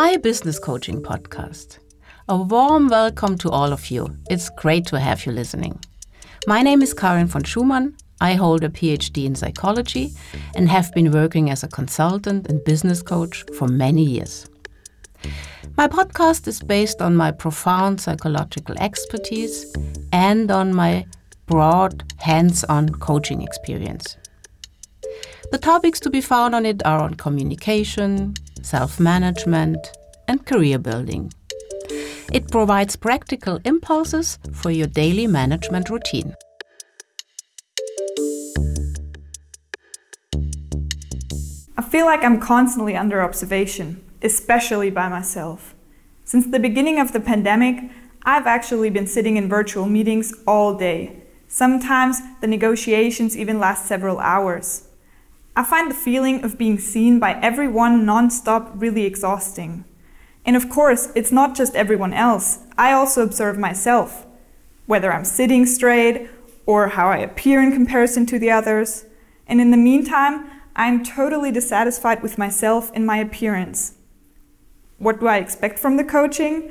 my business coaching podcast. A warm welcome to all of you. It's great to have you listening. My name is Karin von Schumann. I hold a PhD in psychology and have been working as a consultant and business coach for many years. My podcast is based on my profound psychological expertise and on my broad hands on coaching experience. The topics to be found on it are on communication, self management, and career building. It provides practical impulses for your daily management routine. I feel like I'm constantly under observation, especially by myself. Since the beginning of the pandemic, I've actually been sitting in virtual meetings all day. Sometimes the negotiations even last several hours. I find the feeling of being seen by everyone non-stop really exhausting. And of course, it's not just everyone else. I also observe myself, whether I'm sitting straight or how I appear in comparison to the others. And in the meantime, I'm totally dissatisfied with myself and my appearance. What do I expect from the coaching?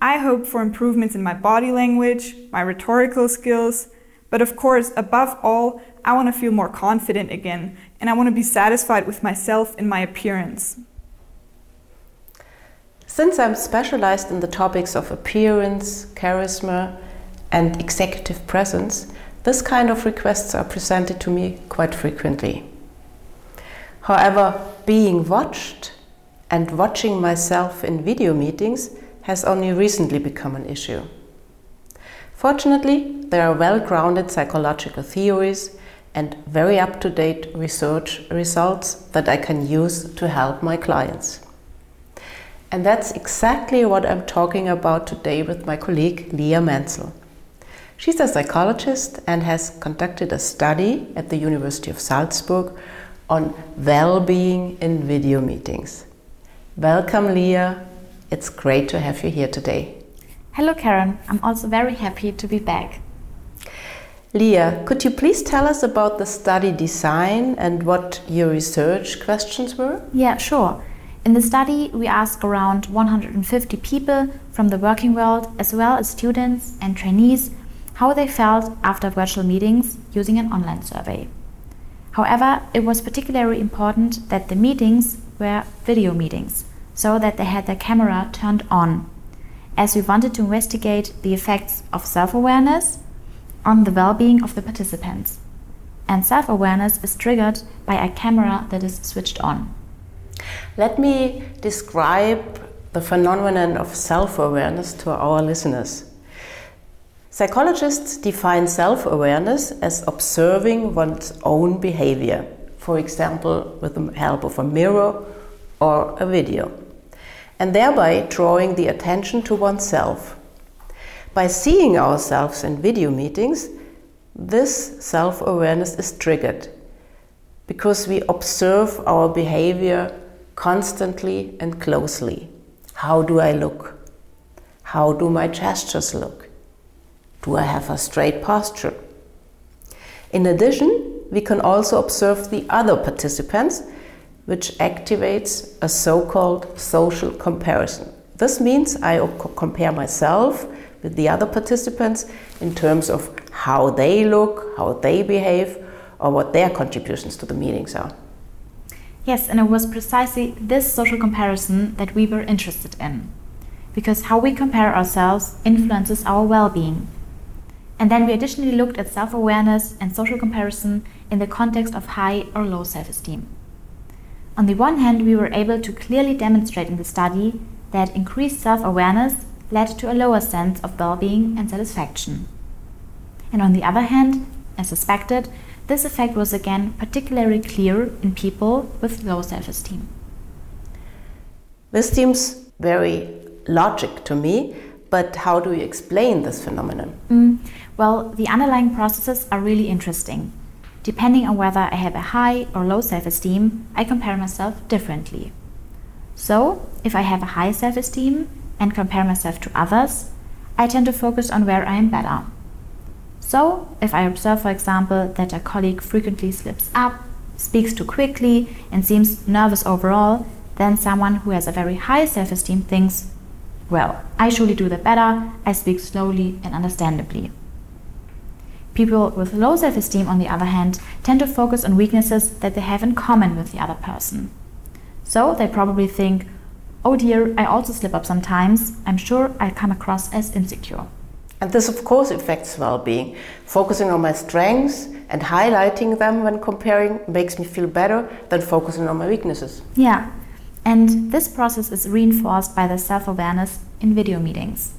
I hope for improvements in my body language, my rhetorical skills, but of course, above all, I want to feel more confident again and I want to be satisfied with myself and my appearance. Since I'm specialized in the topics of appearance, charisma, and executive presence, this kind of requests are presented to me quite frequently. However, being watched and watching myself in video meetings has only recently become an issue. Fortunately, there are well grounded psychological theories and very up to date research results that I can use to help my clients. And that's exactly what I'm talking about today with my colleague Leah Menzel. She's a psychologist and has conducted a study at the University of Salzburg on well being in video meetings. Welcome, Leah. It's great to have you here today. Hello, Karin. I'm also very happy to be back. Leah, could you please tell us about the study design and what your research questions were? Yeah, sure. In the study, we asked around 150 people from the working world, as well as students and trainees, how they felt after virtual meetings using an online survey. However, it was particularly important that the meetings were video meetings, so that they had their camera turned on, as we wanted to investigate the effects of self awareness on the well being of the participants. And self awareness is triggered by a camera that is switched on. Let me describe the phenomenon of self awareness to our listeners. Psychologists define self awareness as observing one's own behavior, for example, with the help of a mirror or a video, and thereby drawing the attention to oneself by seeing ourselves in video meetings, this self awareness is triggered because we observe our behavior constantly and closely. How do I look? How do my gestures look? Do I have a straight posture? In addition, we can also observe the other participants, which activates a so called social comparison. This means I compare myself with the other participants in terms of how they look, how they behave, or what their contributions to the meetings are. Yes, and it was precisely this social comparison that we were interested in. Because how we compare ourselves influences our well being. And then we additionally looked at self awareness and social comparison in the context of high or low self esteem. On the one hand, we were able to clearly demonstrate in the study that increased self awareness led to a lower sense of well being and satisfaction. And on the other hand, as suspected, this effect was again particularly clear in people with low self esteem. This seems very logic to me, but how do you explain this phenomenon? Mm, well, the underlying processes are really interesting. Depending on whether I have a high or low self esteem, I compare myself differently. So, if I have a high self esteem, and compare myself to others, I tend to focus on where I am better. So, if I observe, for example, that a colleague frequently slips up, speaks too quickly, and seems nervous overall, then someone who has a very high self esteem thinks, well, I surely do that better, I speak slowly and understandably. People with low self esteem, on the other hand, tend to focus on weaknesses that they have in common with the other person. So they probably think, oh dear, I also slip up sometimes, I'm sure I come across as insecure. And this, of course, affects well being. Focusing on my strengths and highlighting them when comparing makes me feel better than focusing on my weaknesses. Yeah, and this process is reinforced by the self awareness in video meetings.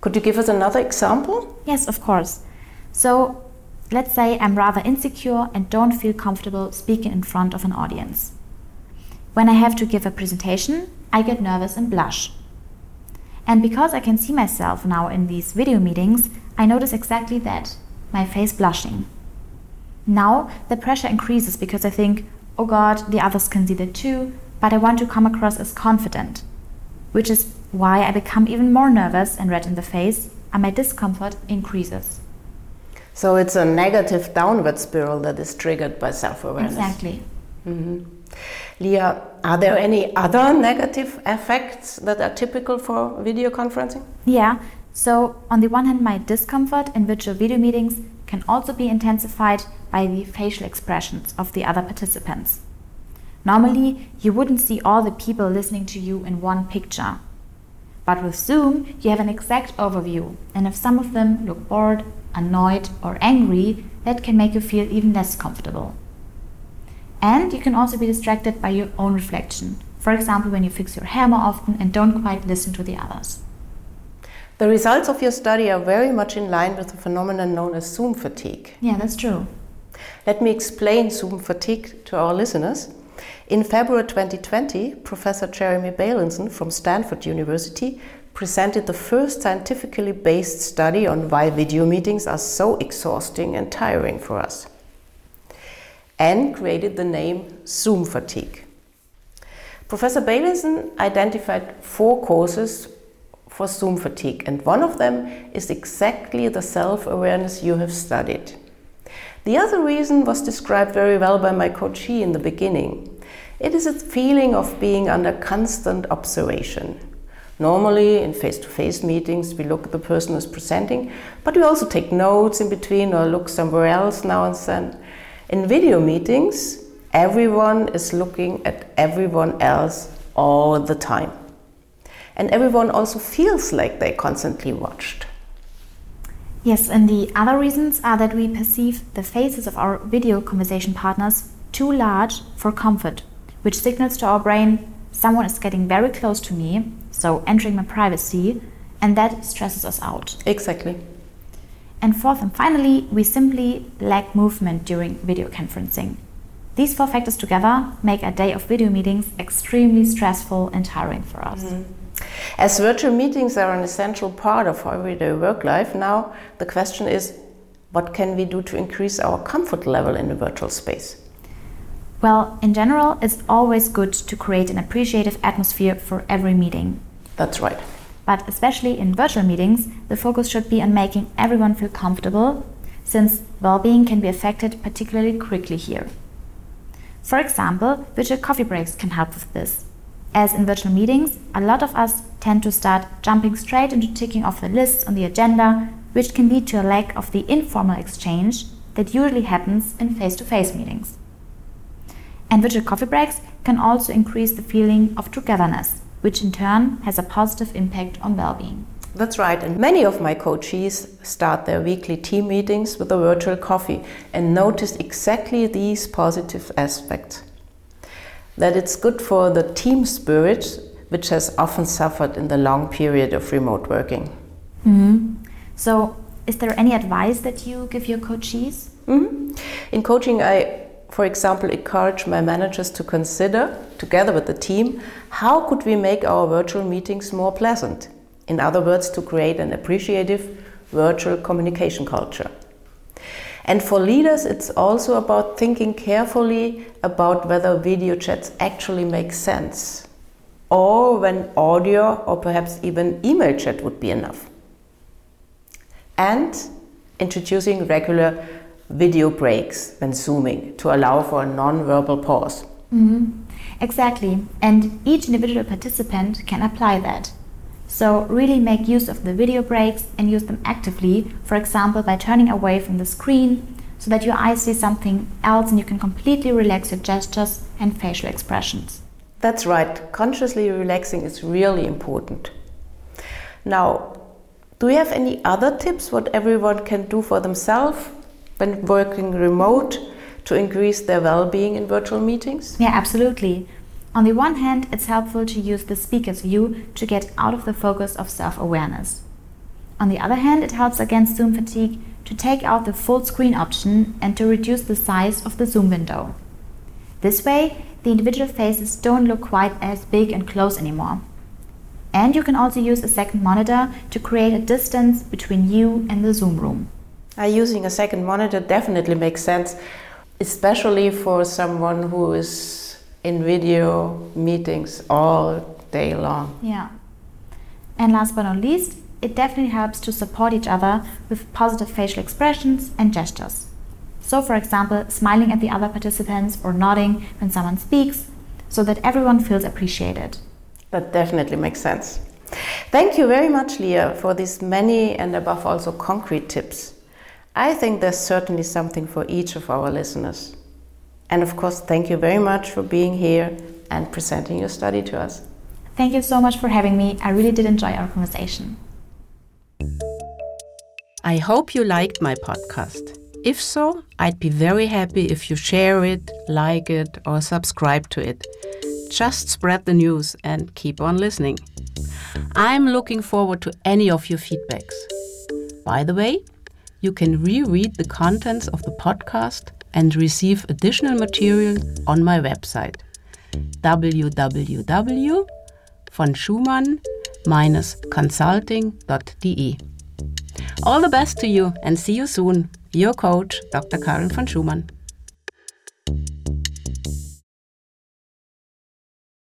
Could you give us another example? Yes, of course. So, let's say I'm rather insecure and don't feel comfortable speaking in front of an audience. When I have to give a presentation, I get nervous and blush. And because I can see myself now in these video meetings, I notice exactly that my face blushing. Now the pressure increases because I think, oh god, the others can see that too, but I want to come across as confident. Which is why I become even more nervous and red in the face, and my discomfort increases. So it's a negative downward spiral that is triggered by self awareness. Exactly. Mm-hmm. Leah, are there any other negative effects that are typical for video conferencing? Yeah. So, on the one hand, my discomfort in virtual video meetings can also be intensified by the facial expressions of the other participants. Normally, you wouldn't see all the people listening to you in one picture. But with Zoom, you have an exact overview, and if some of them look bored, annoyed, or angry, that can make you feel even less comfortable. And you can also be distracted by your own reflection. For example, when you fix your hair more often and don't quite listen to the others. The results of your study are very much in line with the phenomenon known as Zoom fatigue. Yeah, that's true. Let me explain Zoom fatigue to our listeners. In February 2020, Professor Jeremy Bailenson from Stanford University presented the first scientifically based study on why video meetings are so exhausting and tiring for us, and created the name Zoom fatigue. Professor Bailenson identified four causes for Zoom fatigue, and one of them is exactly the self awareness you have studied. The other reason was described very well by my coachee in the beginning. It is a feeling of being under constant observation. Normally, in face to face meetings, we look at the person who's presenting, but we also take notes in between or look somewhere else now and then. In video meetings, everyone is looking at everyone else all the time. And everyone also feels like they're constantly watched. Yes, and the other reasons are that we perceive the faces of our video conversation partners too large for comfort, which signals to our brain someone is getting very close to me, so entering my privacy, and that stresses us out. Exactly. And fourth and finally, we simply lack movement during video conferencing. These four factors together make a day of video meetings extremely stressful and tiring for us. Mm -hmm. As virtual meetings are an essential part of our everyday work life, now the question is what can we do to increase our comfort level in the virtual space? Well, in general, it's always good to create an appreciative atmosphere for every meeting. That's right. But especially in virtual meetings, the focus should be on making everyone feel comfortable, since well being can be affected particularly quickly here. For example, virtual coffee breaks can help with this. As in virtual meetings, a lot of us tend to start jumping straight into ticking off the lists on the agenda, which can lead to a lack of the informal exchange that usually happens in face to face meetings. And virtual coffee breaks can also increase the feeling of togetherness, which in turn has a positive impact on well being. That's right, and many of my coaches start their weekly team meetings with a virtual coffee and notice exactly these positive aspects that it's good for the team spirit, which has often suffered in the long period of remote working. Mm-hmm. So, is there any advice that you give your coaches? Mm-hmm. In coaching, I, for example, encourage my managers to consider, together with the team, how could we make our virtual meetings more pleasant? In other words, to create an appreciative virtual communication culture. And for leaders, it's also about thinking carefully about whether video chats actually make sense or when audio or perhaps even email chat would be enough. And introducing regular video breaks when Zooming to allow for a non verbal pause. Mm-hmm. Exactly. And each individual participant can apply that. So, really make use of the video breaks and use them actively, for example, by turning away from the screen so that your eyes see something else and you can completely relax your gestures and facial expressions. That's right, consciously relaxing is really important. Now, do you have any other tips what everyone can do for themselves when working remote to increase their well-being in virtual meetings? Yeah, absolutely. On the one hand, it's helpful to use the speaker's view to get out of the focus of self-awareness. On the other hand, it helps against Zoom fatigue to take out the full screen option and to reduce the size of the zoom window. This way, the individual faces don't look quite as big and close anymore. And you can also use a second monitor to create a distance between you and the Zoom room. Uh, using a second monitor definitely makes sense, especially for someone who is in video meetings all day long. Yeah. And last but not least, it definitely helps to support each other with positive facial expressions and gestures. So, for example, smiling at the other participants or nodding when someone speaks, so that everyone feels appreciated. That definitely makes sense. Thank you very much, Leah, for these many and above also concrete tips. I think there's certainly something for each of our listeners. And of course, thank you very much for being here and presenting your study to us. Thank you so much for having me. I really did enjoy our conversation. I hope you liked my podcast. If so, I'd be very happy if you share it, like it, or subscribe to it. Just spread the news and keep on listening. I'm looking forward to any of your feedbacks. By the way, you can reread the contents of the podcast and receive additional material on my website www.von-consulting.de. All the best to you and see you soon. Your coach, Dr. Karin von Schumann.